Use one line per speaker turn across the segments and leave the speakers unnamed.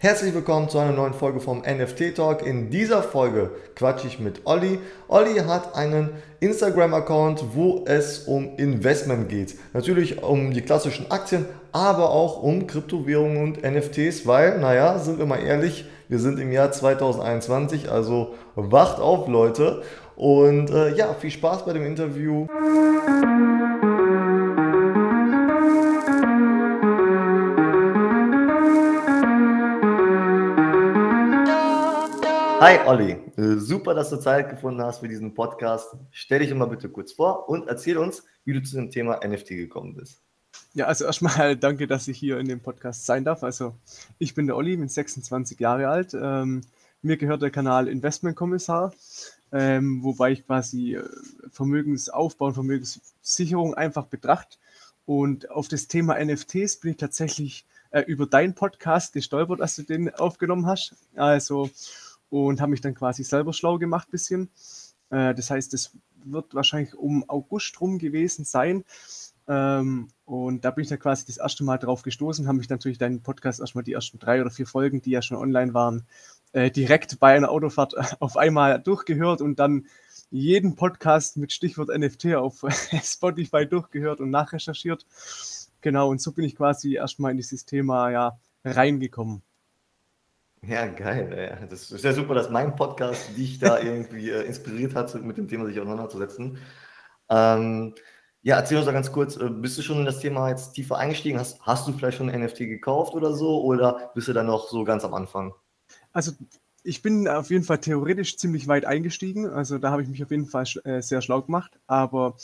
Herzlich willkommen zu einer neuen Folge vom NFT Talk. In dieser Folge quatsche ich mit Olli. Olli hat einen Instagram-Account, wo es um Investment geht. Natürlich um die klassischen Aktien, aber auch um Kryptowährungen und NFTs, weil, naja, sind wir mal ehrlich, wir sind im Jahr 2021, also wacht auf, Leute. Und äh, ja, viel Spaß bei dem Interview. Hi Olli, äh, super, dass du Zeit gefunden hast für diesen Podcast. Stell dich mal bitte kurz vor und erzähl uns, wie du zu dem Thema NFT gekommen bist.
Ja, also erstmal danke, dass ich hier in dem Podcast sein darf. Also ich bin der Olli, bin 26 Jahre alt. Ähm, mir gehört der Kanal Investmentkommissar, ähm, wobei ich quasi äh, Vermögensaufbau und Vermögenssicherung einfach betrachte. Und auf das Thema NFTs bin ich tatsächlich äh, über deinen Podcast gestolpert, als du den aufgenommen hast. Also und habe mich dann quasi selber schlau gemacht bisschen. Äh, das heißt, es wird wahrscheinlich um August rum gewesen sein. Ähm, und da bin ich dann quasi das erste Mal drauf gestoßen, habe mich natürlich deinen Podcast erstmal die ersten drei oder vier Folgen, die ja schon online waren, äh, direkt bei einer Autofahrt auf einmal durchgehört und dann jeden Podcast mit Stichwort NFT auf Spotify durchgehört und nachrecherchiert. Genau, und so bin ich quasi erstmal in dieses Thema ja reingekommen.
Ja, geil. Ja. Das ist ja super, dass mein Podcast dich da irgendwie äh, inspiriert hat, mit dem Thema sich auseinanderzusetzen. Ähm, ja, erzähl uns doch ganz kurz, äh, bist du schon in das Thema jetzt tiefer eingestiegen? Hast, hast du vielleicht schon ein NFT gekauft oder so? Oder bist du da noch so ganz am Anfang?
Also, ich bin auf jeden Fall theoretisch ziemlich weit eingestiegen. Also, da habe ich mich auf jeden Fall äh, sehr schlau gemacht. Aber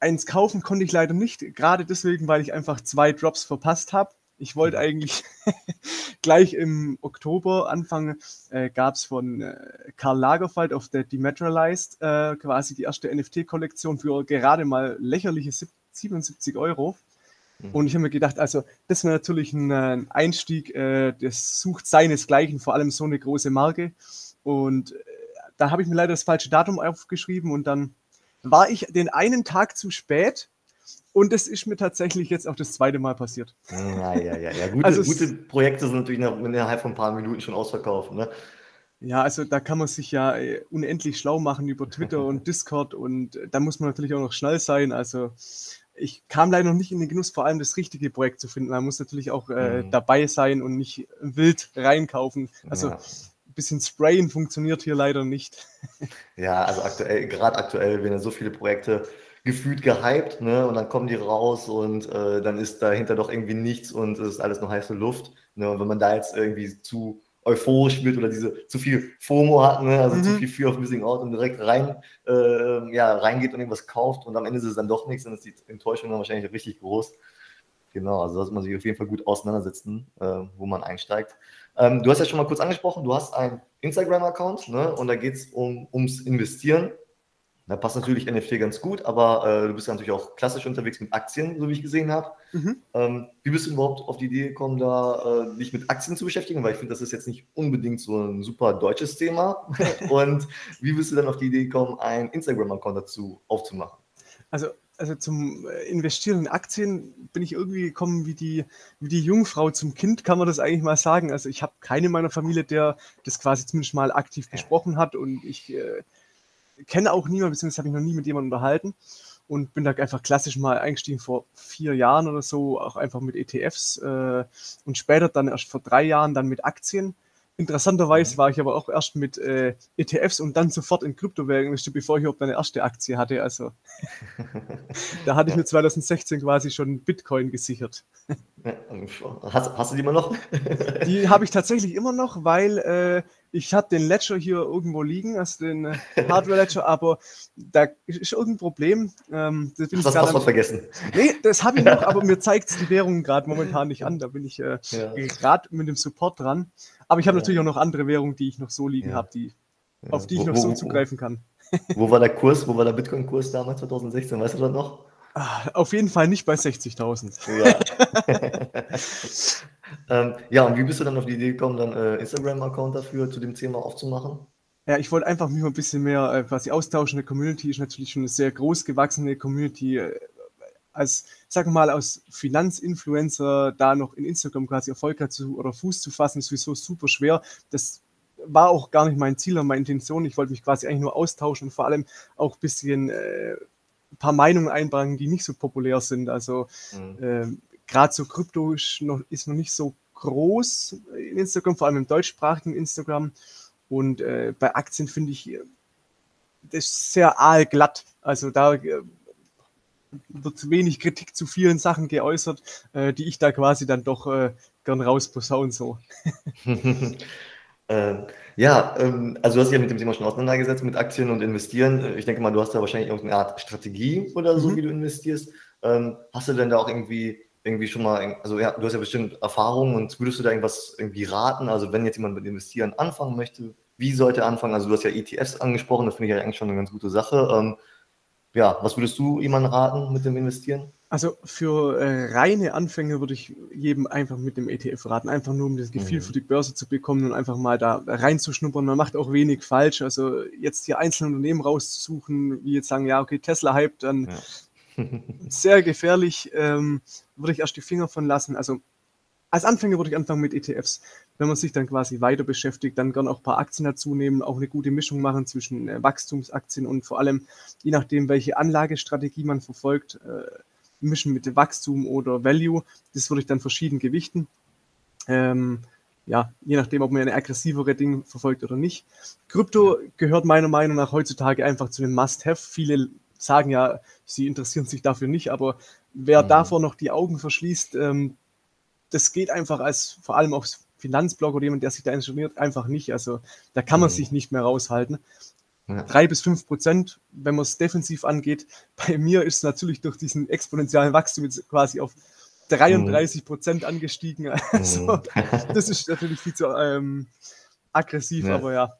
eins kaufen konnte ich leider nicht. Gerade deswegen, weil ich einfach zwei Drops verpasst habe. Ich wollte eigentlich gleich im Oktober, Anfang, äh, gab es von äh, Karl Lagerfeld auf der Dematerialized äh, quasi die erste NFT-Kollektion für gerade mal lächerliche 77 Euro. Mhm. Und ich habe mir gedacht, also das wäre natürlich ein, ein Einstieg, äh, das sucht seinesgleichen, vor allem so eine große Marke. Und äh, da habe ich mir leider das falsche Datum aufgeschrieben und dann war ich den einen Tag zu spät und es ist mir tatsächlich jetzt auch das zweite Mal passiert.
Ja, ja, ja. ja. Gute, also gute Projekte sind natürlich innerhalb von ein paar Minuten schon ausverkauft. Ne?
Ja, also da kann man sich ja äh, unendlich schlau machen über Twitter und Discord und äh, da muss man natürlich auch noch schnell sein. Also ich kam leider noch nicht in den Genuss, vor allem das richtige Projekt zu finden. Man muss natürlich auch äh, mhm. dabei sein und nicht wild reinkaufen. Also ja. ein bisschen Sprayen funktioniert hier leider nicht.
Ja, also aktuell, gerade aktuell werden so viele Projekte gefühlt gehypt, ne? Und dann kommen die raus und äh, dann ist dahinter doch irgendwie nichts und es ist alles nur heiße Luft. Ne? Und wenn man da jetzt irgendwie zu euphorisch wird oder diese zu viel FOMO hat, ne? also mhm. zu viel Fear of Missing Out und direkt rein, äh, ja, reingeht und irgendwas kauft und am Ende ist es dann doch nichts, dann ist die Enttäuschung dann wahrscheinlich richtig groß. Genau, also sollte man sich auf jeden Fall gut auseinandersetzen, äh, wo man einsteigt. Ähm, du hast ja schon mal kurz angesprochen, du hast einen Instagram-Account ne? und da geht es um, ums Investieren. Da passt natürlich NFT ganz gut, aber äh, du bist ja natürlich auch klassisch unterwegs mit Aktien, so wie ich gesehen habe. Mhm. Ähm, wie bist du überhaupt auf die Idee gekommen, da äh, dich mit Aktien zu beschäftigen? Weil ich finde, das ist jetzt nicht unbedingt so ein super deutsches Thema. Und wie bist du dann auf die Idee gekommen, einen Instagram-Account dazu aufzumachen?
Also, also zum äh, Investieren in Aktien bin ich irgendwie gekommen wie die, wie die Jungfrau zum Kind, kann man das eigentlich mal sagen. Also ich habe keine in meiner Familie, der das quasi zumindest mal aktiv besprochen hat und ich äh, kenne auch niemanden, beziehungsweise habe ich noch nie mit jemandem unterhalten und bin da einfach klassisch mal eingestiegen vor vier Jahren oder so, auch einfach mit ETFs äh, und später dann erst vor drei Jahren dann mit Aktien. Interessanterweise mhm. war ich aber auch erst mit äh, ETFs und dann sofort in Kryptowährungen, bevor ich überhaupt meine erste Aktie hatte. Also da hatte ich mir 2016 quasi schon Bitcoin gesichert.
Hast, hast du die immer noch?
die habe ich tatsächlich immer noch, weil äh, ich habe den Ledger hier irgendwo liegen, also den äh, Hardware Ledger, aber da ist irgendein Problem.
Ähm, das bin Hast das Passwort vergessen?
Nee, das habe ich noch, aber mir zeigt es die Währung gerade momentan nicht an. Da bin ich äh, ja. gerade mit dem Support dran. Aber ich habe ja. natürlich auch noch andere Währungen, die ich noch so liegen ja. habe, die, auf die ich wo, noch so wo, zugreifen kann.
Wo war der Kurs, wo war der Bitcoin-Kurs damals 2016? Weißt du das noch?
Ah, auf jeden Fall nicht bei 60.000. Ja.
ähm, ja, und wie bist du dann auf die Idee gekommen, dann äh, Instagram-Account dafür zu dem Thema aufzumachen?
Ja, ich wollte einfach mich mal ein bisschen mehr äh, quasi austauschen. Die Community ist natürlich schon eine sehr groß gewachsene Community. Äh, als, sagen wir mal, als Finanzinfluencer da noch in Instagram quasi Erfolg hat zu, oder Fuß zu fassen, ist sowieso super schwer. Das war auch gar nicht mein Ziel und meine Intention. Ich wollte mich quasi eigentlich nur austauschen und vor allem auch ein bisschen äh, ein paar Meinungen einbringen, die nicht so populär sind. Also mhm. äh, gerade so Krypto ist noch, ist noch nicht so groß in Instagram, vor allem im deutschsprachigen Instagram. Und äh, bei Aktien finde ich äh, das ist sehr aalglatt. Also da äh, wird wenig Kritik zu vielen Sachen geäußert, äh, die ich da quasi dann doch äh, gern rausposaun so.
Ähm, ja, ähm, also du hast dich ja mit dem Thema schon auseinandergesetzt, mit Aktien und Investieren. Äh, ich denke mal, du hast da wahrscheinlich irgendeine Art Strategie oder so, mhm. wie du investierst. Ähm, hast du denn da auch irgendwie, irgendwie schon mal, also ja, du hast ja bestimmt Erfahrungen und würdest du da irgendwas irgendwie raten? Also wenn jetzt jemand mit Investieren anfangen möchte, wie sollte er anfangen? Also du hast ja ETFs angesprochen, das finde ich ja eigentlich schon eine ganz gute Sache. Ähm, ja, was würdest du jemandem raten mit dem Investieren?
Also für äh, reine Anfänger würde ich jedem einfach mit dem ETF raten, einfach nur um das Gefühl mhm. für die Börse zu bekommen und einfach mal da reinzuschnuppern. Man macht auch wenig falsch. Also jetzt hier einzelne Unternehmen rauszusuchen, wie jetzt sagen, ja, okay, Tesla hype, dann ja. Sehr gefährlich, ähm, würde ich erst die Finger von lassen. Also als Anfänger würde ich anfangen mit ETFs. Wenn man sich dann quasi weiter beschäftigt, dann gerne auch ein paar Aktien dazu nehmen, auch eine gute Mischung machen zwischen äh, Wachstumsaktien und vor allem, je nachdem, welche Anlagestrategie man verfolgt, äh, mischen mit Wachstum oder Value. Das würde ich dann verschieden gewichten. Ähm, ja, je nachdem, ob man eine aggressivere Ding verfolgt oder nicht. Krypto gehört meiner Meinung nach heutzutage einfach zu den Must-Have. Viele sagen ja, sie interessieren sich dafür nicht, aber wer mhm. davor noch die Augen verschließt, ähm, das geht einfach als vor allem aufs Finanzblog oder jemand, der sich da informiert, einfach nicht. Also da kann man mhm. sich nicht mehr raushalten. Ja. Drei bis fünf Prozent, wenn man es defensiv angeht. Bei mir ist es natürlich durch diesen exponentiellen Wachstum jetzt quasi auf 33 Prozent mhm. angestiegen. Also mhm. das ist natürlich viel zu ähm, aggressiv, ja. aber ja.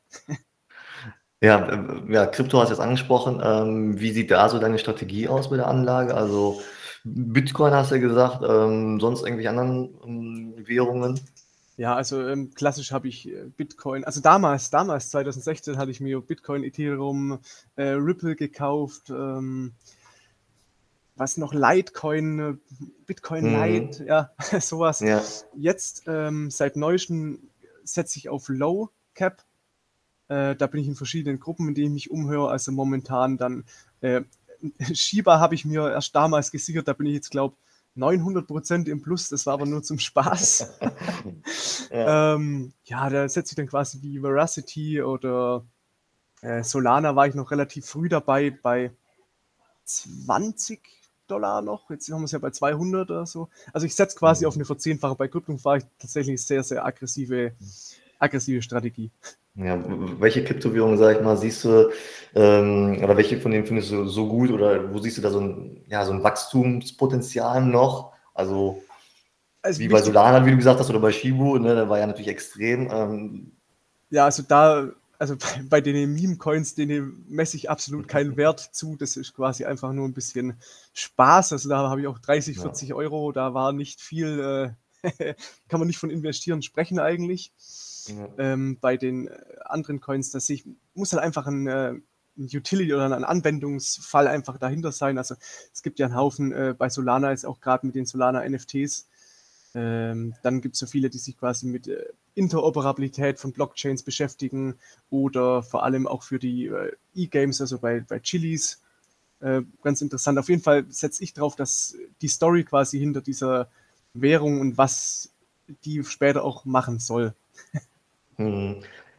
Ja, äh, ja, Krypto hast du jetzt angesprochen. Ähm, wie sieht da so deine Strategie aus mit der Anlage? Also Bitcoin hast du gesagt, ähm, sonst irgendwelche anderen ähm, Währungen?
Ja, also ähm, klassisch habe ich äh, Bitcoin, also damals, damals 2016 hatte ich mir Bitcoin, Ethereum, äh, Ripple gekauft, ähm, was noch Litecoin, äh, Bitcoin mhm. Lite, ja, sowas. Ja. Jetzt ähm, seit neuestem setze ich auf Low Cap. Äh, da bin ich in verschiedenen Gruppen, in denen ich mich umhöre. Also momentan dann äh, Shiba habe ich mir erst damals gesichert, da bin ich jetzt, glaube ich, 900% im Plus, das war aber nur zum Spaß. ja. Ähm, ja, da setze ich dann quasi wie Veracity oder äh, Solana war ich noch relativ früh dabei, bei 20 Dollar noch. Jetzt haben wir es ja bei 200 oder so. Also ich setze quasi mhm. auf eine Verzehnfache. Bei Krypto fahre ich tatsächlich sehr, sehr aggressive, aggressive Strategie.
Ja, welche Kryptowährungen, sag ich mal, siehst du, ähm, oder welche von denen findest du so gut oder wo siehst du da so ein, ja, so ein Wachstumspotenzial noch? Also, also wie bei Solana, wie du gesagt hast, oder bei Shibu, ne, da war ja natürlich extrem. Ähm,
ja, also da, also bei, bei den Meme-Coins, denen messe ich absolut keinen Wert zu. Das ist quasi einfach nur ein bisschen Spaß. Also da habe ich auch 30, 40 ja. Euro, da war nicht viel, äh, kann man nicht von investieren sprechen eigentlich. Ähm, bei den äh, anderen Coins, dass ich muss halt einfach ein, äh, ein Utility oder ein Anwendungsfall einfach dahinter sein. Also es gibt ja einen Haufen, äh, bei Solana ist auch gerade mit den Solana NFTs. Ähm, dann gibt es so viele, die sich quasi mit äh, Interoperabilität von Blockchains beschäftigen oder vor allem auch für die äh, E-Games, also bei, bei Chilis. Ganz interessant. Auf jeden Fall setze ich drauf, dass die Story quasi hinter dieser Währung und was die später auch machen soll.
Hm.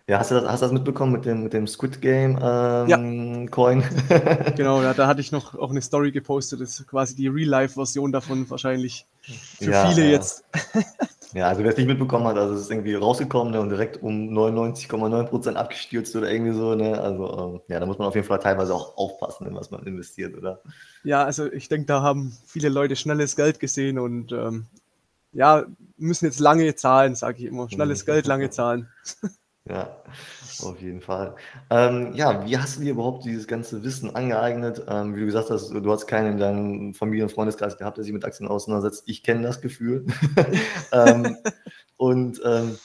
Ja, hast du das, hast du das mitbekommen mit dem, mit dem Squid Game ähm, ja. Coin?
genau, ja, da hatte ich noch auch eine Story gepostet, das ist quasi die Real-Life-Version davon wahrscheinlich für ja, viele ja. jetzt.
ja, also wer es nicht mitbekommen hat, also es ist irgendwie rausgekommen ne, und direkt um 99,9% abgestürzt oder irgendwie so. Ne? Also ähm, ja, da muss man auf jeden Fall teilweise auch aufpassen, in was man investiert, oder?
Ja, also ich denke, da haben viele Leute schnelles Geld gesehen und ähm, ja, müssen jetzt lange zahlen, sage ich immer. Schnelles Geld, lange zahlen.
Ja, auf jeden Fall. Ähm, ja, wie hast du dir überhaupt dieses ganze Wissen angeeignet? Ähm, wie du gesagt hast, du hast keinen in deinem Familien- und Freundeskreis gehabt, der sich mit Aktien auseinandersetzt. Ich kenne das Gefühl. ähm, und ähm,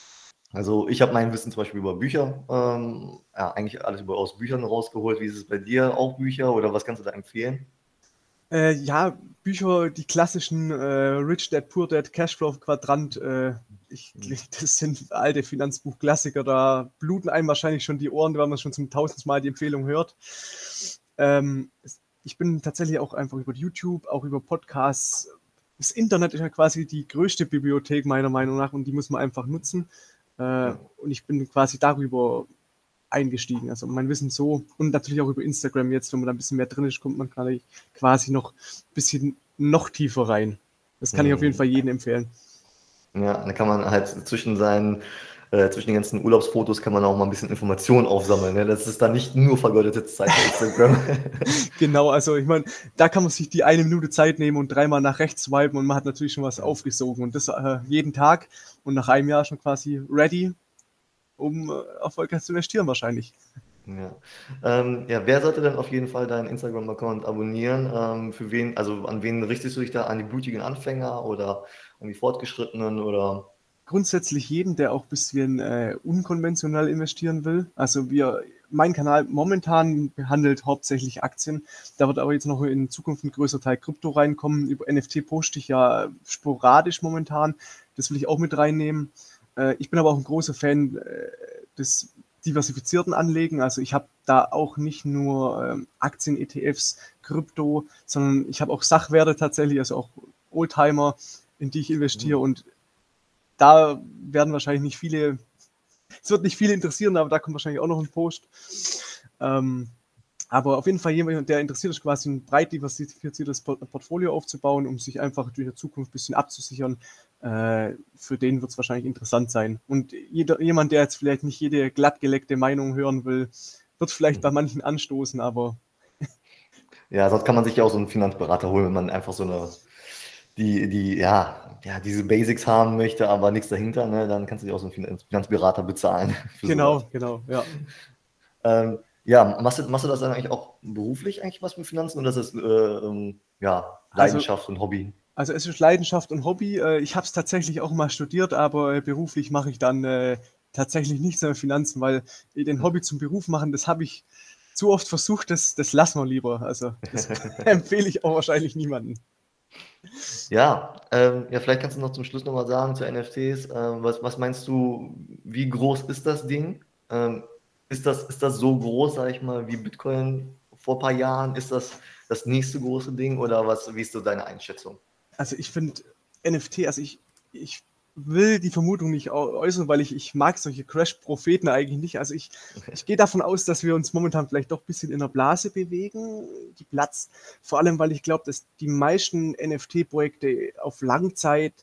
also ich habe mein Wissen zum Beispiel über Bücher, ähm, ja, eigentlich alles über aus Büchern rausgeholt. Wie ist es bei dir? Auch Bücher oder was kannst du da empfehlen?
Äh, ja, Bücher, die klassischen äh, Rich Dad, Poor Dad, Cashflow Quadrant, äh, ich, mhm. das sind alte Finanzbuchklassiker, da bluten einem wahrscheinlich schon die Ohren, wenn man schon zum tausendsten Mal die Empfehlung hört. Ähm, ich bin tatsächlich auch einfach über YouTube, auch über Podcasts. Das Internet ist ja quasi die größte Bibliothek meiner Meinung nach und die muss man einfach nutzen. Äh, und ich bin quasi darüber eingestiegen. Also mein Wissen so und natürlich auch über Instagram jetzt, wenn man da ein bisschen mehr drin ist, kommt man quasi noch ein bisschen noch tiefer rein. Das kann mhm. ich auf jeden mhm. Fall jedem empfehlen.
Ja, da kann man halt zwischen seinen äh, zwischen den ganzen Urlaubsfotos kann man auch mal ein bisschen Informationen aufsammeln. Ne? Das ist dann nicht nur vergeudete Zeit auf Instagram.
genau, also ich meine, da kann man sich die eine Minute Zeit nehmen und dreimal nach rechts swipen und man hat natürlich schon was aufgesogen und das äh, jeden Tag und nach einem Jahr schon quasi ready um äh, erfolgreich zu investieren wahrscheinlich.
Ja. Ähm, ja, wer sollte denn auf jeden Fall deinen Instagram-Account abonnieren? Ähm, für wen, also an wen richtest du dich da? An die blutigen Anfänger oder an die Fortgeschrittenen oder?
Grundsätzlich jeden, der auch ein bisschen äh, unkonventionell investieren will. Also wir, mein Kanal momentan behandelt hauptsächlich Aktien. Da wird aber jetzt noch in Zukunft ein größer Teil Krypto reinkommen. Über NFT poste ich ja sporadisch momentan. Das will ich auch mit reinnehmen. Äh, ich bin aber auch ein großer Fan äh, des diversifizierten Anlegen. Also ich habe da auch nicht nur ähm, Aktien, ETFs, Krypto, sondern ich habe auch Sachwerte tatsächlich, also auch Oldtimer, in die ich investiere. Mhm. Und da werden wahrscheinlich nicht viele, es wird nicht viele interessieren, aber da kommt wahrscheinlich auch noch ein Post. Ähm, aber auf jeden Fall jemand, der interessiert ist, quasi ein breit diversifiziertes Portfolio aufzubauen, um sich einfach durch die Zukunft ein bisschen abzusichern, äh, für den wird es wahrscheinlich interessant sein. Und jeder, jemand, der jetzt vielleicht nicht jede glattgeleckte Meinung hören will, wird vielleicht bei manchen anstoßen, aber.
Ja, sonst kann man sich ja auch so einen Finanzberater holen, wenn man einfach so eine, die, die, ja, ja, diese Basics haben möchte, aber nichts dahinter, ne? dann kannst du dir auch so einen Finanzberater bezahlen.
Genau, sowas. genau, ja.
Ähm, ja, machst du, machst du das dann eigentlich auch beruflich eigentlich was mit Finanzen oder ist das äh, ähm, ja, also Leidenschaft also, und Hobby?
Also es ist Leidenschaft und Hobby. Äh, ich habe es tatsächlich auch mal studiert, aber äh, beruflich mache ich dann äh, tatsächlich nichts mehr Finanzen, weil den Hobby zum Beruf machen, das habe ich zu oft versucht, das, das lassen wir lieber. Also das empfehle ich auch wahrscheinlich niemanden.
Ja, ähm, ja, vielleicht kannst du noch zum Schluss nochmal sagen zu NFTs. Ähm, was, was meinst du, wie groß ist das Ding? Ähm, ist, das, ist das so groß, sag ich mal, wie Bitcoin vor ein paar Jahren? Ist das das nächste große Ding oder was, wie ist so deine Einschätzung?
Also ich finde NFT, also ich, ich will die Vermutung nicht äußern, weil ich, ich mag solche Crash-Propheten eigentlich nicht. Also ich, ich gehe davon aus, dass wir uns momentan vielleicht doch ein bisschen in der Blase bewegen, die platzt. Vor allem, weil ich glaube, dass die meisten NFT-Projekte auf Langzeit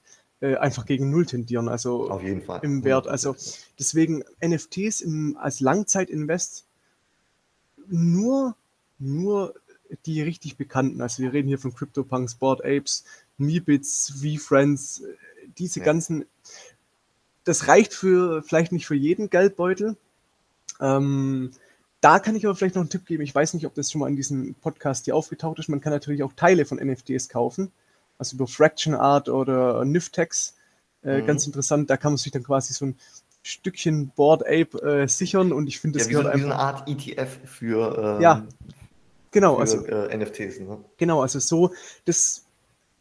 äh, einfach gegen Null tendieren, also
auf jeden Fall.
im Wert. Also deswegen NFTs im, als Langzeit-Invest nur, nur die richtig bekannten. Also wir reden hier von CryptoPunks, Board Apes, Meebits, V-Friends, diese ja. ganzen, das reicht für vielleicht nicht für jeden Geldbeutel. Ähm, da kann ich aber vielleicht noch einen Tipp geben. Ich weiß nicht, ob das schon mal in diesem Podcast hier aufgetaucht ist. Man kann natürlich auch Teile von NFTs kaufen. Also über Fraction Art oder Niftex. Äh, mhm. Ganz interessant. Da kann man sich dann quasi so ein Stückchen Board Ape äh, sichern und ich finde,
das ja, gehört so, einfach. Wie so eine Art ETF für,
ähm, ja, genau,
für
also,
äh, NFTs. Ne?
Genau, also so, das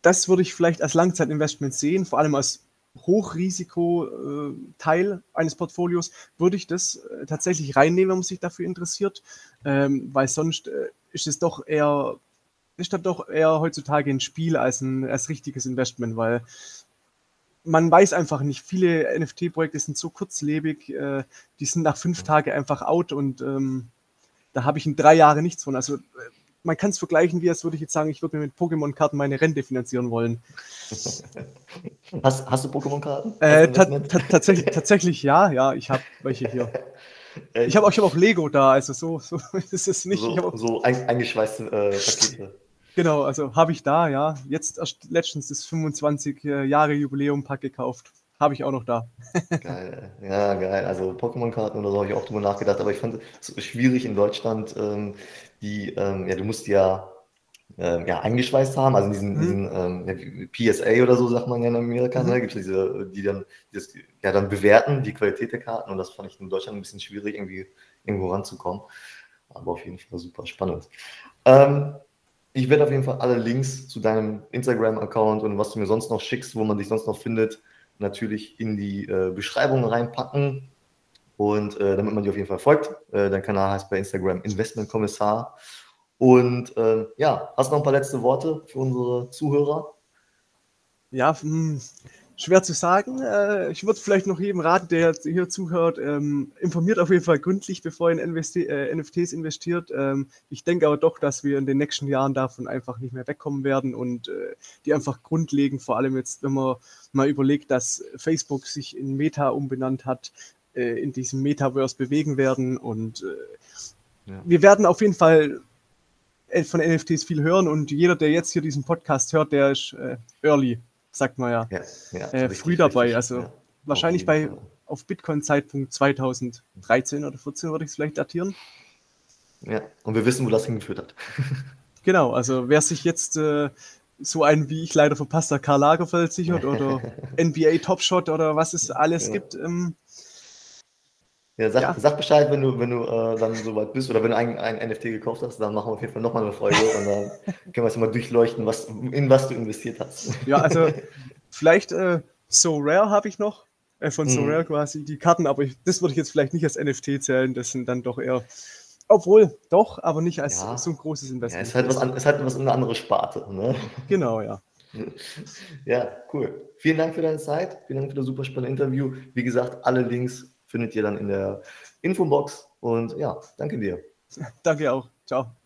das würde ich vielleicht als Langzeitinvestment sehen, vor allem als Hochrisiko-Teil äh, eines Portfolios, würde ich das äh, tatsächlich reinnehmen, wenn man sich dafür interessiert, ähm, weil sonst äh, ist es doch eher, ist das doch eher heutzutage ein Spiel als ein als richtiges Investment, weil man weiß einfach nicht, viele NFT-Projekte sind so kurzlebig, äh, die sind nach fünf Tagen einfach out und ähm, da habe ich in drei Jahren nichts von. Also man kann es vergleichen, wie als würde ich jetzt sagen, ich würde mir mit Pokémon-Karten meine Rente finanzieren wollen.
Hast, hast du Pokémon-Karten?
Äh, ta ta tatsächlich, tatsächlich ja, ja, ich habe welche hier. Ich habe auch, hab auch Lego da, also so, so ist es nicht.
So,
auch,
so ein, eingeschweißte äh, Pakete.
Genau, also habe ich da, ja. Jetzt erst letztens das 25 äh, Jahre Jubiläum-Pack gekauft. Habe ich auch noch da.
geil, ja, geil. Also Pokémon-Karten oder so habe ich auch drüber nachgedacht, aber ich fand es schwierig in Deutschland, ähm, die, ähm, ja, du musst ja, äh, ja eingeschweißt haben, also in diesen, mhm. diesen ähm, PSA oder so, sagt man ja in Amerika, mhm. ne? gibt es diese, die dann, die das, ja, dann bewerten, die Qualität der Karten und das fand ich in Deutschland ein bisschen schwierig, irgendwie irgendwo ranzukommen. Aber auf jeden Fall super spannend. Ähm, ich werde auf jeden Fall alle Links zu deinem Instagram-Account und was du mir sonst noch schickst, wo man dich sonst noch findet, natürlich in die äh, Beschreibung reinpacken. Und äh, damit man dir auf jeden Fall folgt. Äh, dein Kanal heißt bei Instagram Investmentkommissar. Und äh, ja, hast du noch ein paar letzte Worte für unsere Zuhörer?
Ja, hm, schwer zu sagen. Äh, ich würde vielleicht noch jedem raten, der hier zuhört, ähm, informiert auf jeden Fall gründlich, bevor ihr in NFT, äh, NFTs investiert. Ähm, ich denke aber doch, dass wir in den nächsten Jahren davon einfach nicht mehr wegkommen werden und äh, die einfach grundlegend, vor allem jetzt, wenn man mal überlegt, dass Facebook sich in Meta umbenannt hat, äh, in diesem Metaverse bewegen werden und äh, ja. wir werden auf jeden Fall äh, von NFTs viel hören und jeder, der jetzt hier diesen Podcast hört, der ist early sagt man ja, ja, ja äh, richtig, früh dabei. Richtig, also ja, wahrscheinlich bei auf Bitcoin-Zeitpunkt 2013 oder 14 würde ich es vielleicht datieren.
Ja, und wir wissen, wo das hingeführt hat.
genau, also wer sich jetzt äh, so einen wie ich leider verpasster Karl Lagerfeld sichert oder NBA Topshot oder was es alles gibt, ähm,
ja, sag, ja. sag Bescheid, wenn du, wenn du äh, dann soweit bist oder wenn du ein, ein NFT gekauft hast, dann machen wir auf jeden Fall nochmal eine Folge und dann können wir es mal durchleuchten, was, in was du investiert hast.
Ja, also vielleicht äh, So Rare habe ich noch, äh, von So mhm. Rare quasi die Karten, aber ich, das würde ich jetzt vielleicht nicht als NFT zählen, das sind dann doch eher, obwohl doch, aber nicht als ja. so ein großes Investment. Ja,
es halt was, an, ist halt was eine andere Sparte. Ne?
Genau, ja.
Ja, cool. Vielen Dank für deine Zeit. Vielen Dank für das super spannende Interview. Wie gesagt, alle Links findet ihr dann in der Infobox. Und ja, danke dir.
Danke auch. Ciao.